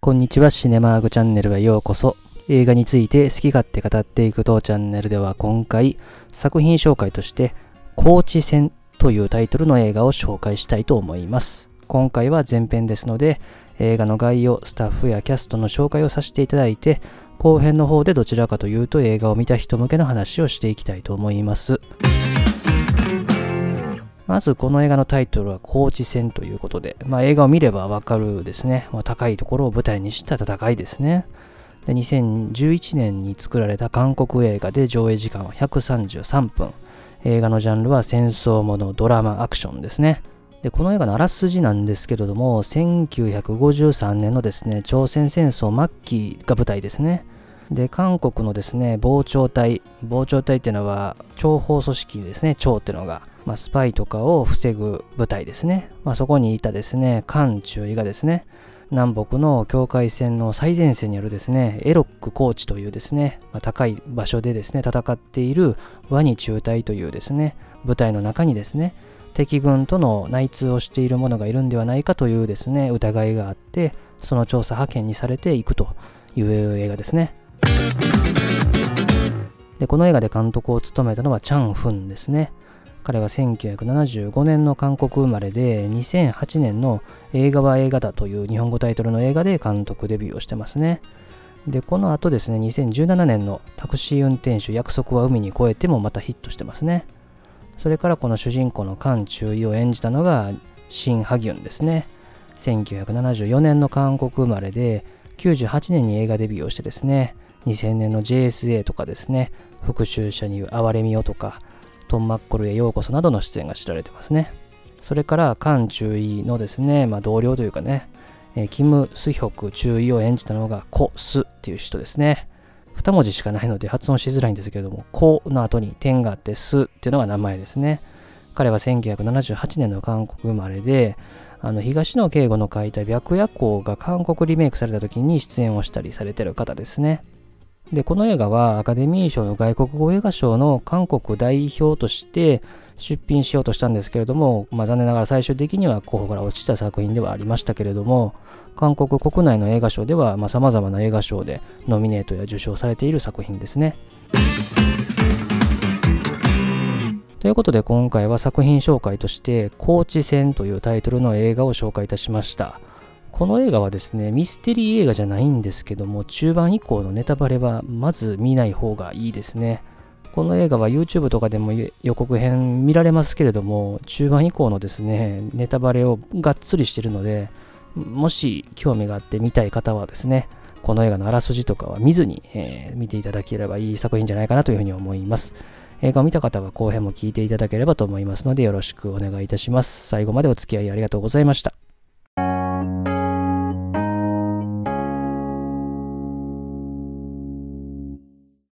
こんにちは、シネマーグチャンネルへようこそ。映画について好き勝手語っていく当チャンネルでは今回、作品紹介として、高知戦というタイトルの映画を紹介したいと思います。今回は前編ですので、映画の概要、スタッフやキャストの紹介をさせていただいて、後編の方でどちらかというと映画を見た人向けの話をしていきたいと思います。まずこの映画のタイトルは高知戦ということで、まあ、映画を見ればわかるですね、まあ、高いところを舞台にした戦いですね。で2011年に作られた韓国映画で上映時間は133分。映画のジャンルは戦争もの、ドラマ、アクションですね。で、この映画のあらすじなんですけれども、1953年のですね、朝鮮戦争末期が舞台ですね。で、韓国のですね、防潮隊、防潮隊っていうのは、諜報組織ですね、諜っていうのが、まあ、スパイとかを防ぐ部隊ですね。まあ、そこにいたですね、韓中尉がですね、南北の境界線の最前線にあるですね、エロック高地というですね、まあ、高い場所でですね、戦っているワニ中隊というですね、部隊の中にですね、敵軍との内通をしている者がいるんではないかというですね、疑いがあって、その調査派遣にされていくという映画ですね。で、この映画で監督を務めたのはチャン・フンですね。彼は1975年の韓国生まれで、2008年の映画は映画だという日本語タイトルの映画で監督デビューをしてますね。で、この後ですね、2017年のタクシー運転手約束は海に越えてもまたヒットしてますね。それからこの主人公の韓中尉を演じたのがシン・ハギュンですね。1974年の韓国生まれで、98年に映画デビューをしてですね、2000年の JSA とかですね、復讐者に哀れみよとか、トン・マッコルへようこそなどの出演が知られてますね。それから、韓中尉のですね、まあ、同僚というかね、えー、キム・スヒョク中尉を演じたのがコ・スっていう人ですね。2文字しかないので発音しづらいんですけれども、この後に点があってすっていうのが名前ですね。彼は1978年の韓国生まれで、あの東野圭吾の書いた白夜行が韓国リメイクされた時に出演をしたりされてる方ですね。で、この映画はアカデミー賞の外国語映画賞の韓国代表として出品しようとしたんですけれども、まあ、残念ながら最終的には候補から落ちた作品ではありましたけれども、韓国国内の映画賞ではさまざ、まな映画賞でノミネートや受賞されている作品ですね。ということで今回は作品紹介として「高知戦」というタイトルの映画を紹介いたしました。この映画はですね、ミステリー映画じゃないんですけども、中盤以降のネタバレはまず見ない方がいいですね。この映画は YouTube とかでも予告編見られますけれども、中盤以降のですね、ネタバレをがっつりしてるので、もし興味があって見たい方はですね、この映画のあらすじとかは見ずに、えー、見ていただければいい作品じゃないかなというふうに思います。映画を見た方は後編も聞いていただければと思いますのでよろしくお願いいたします。最後までお付き合いありがとうございました。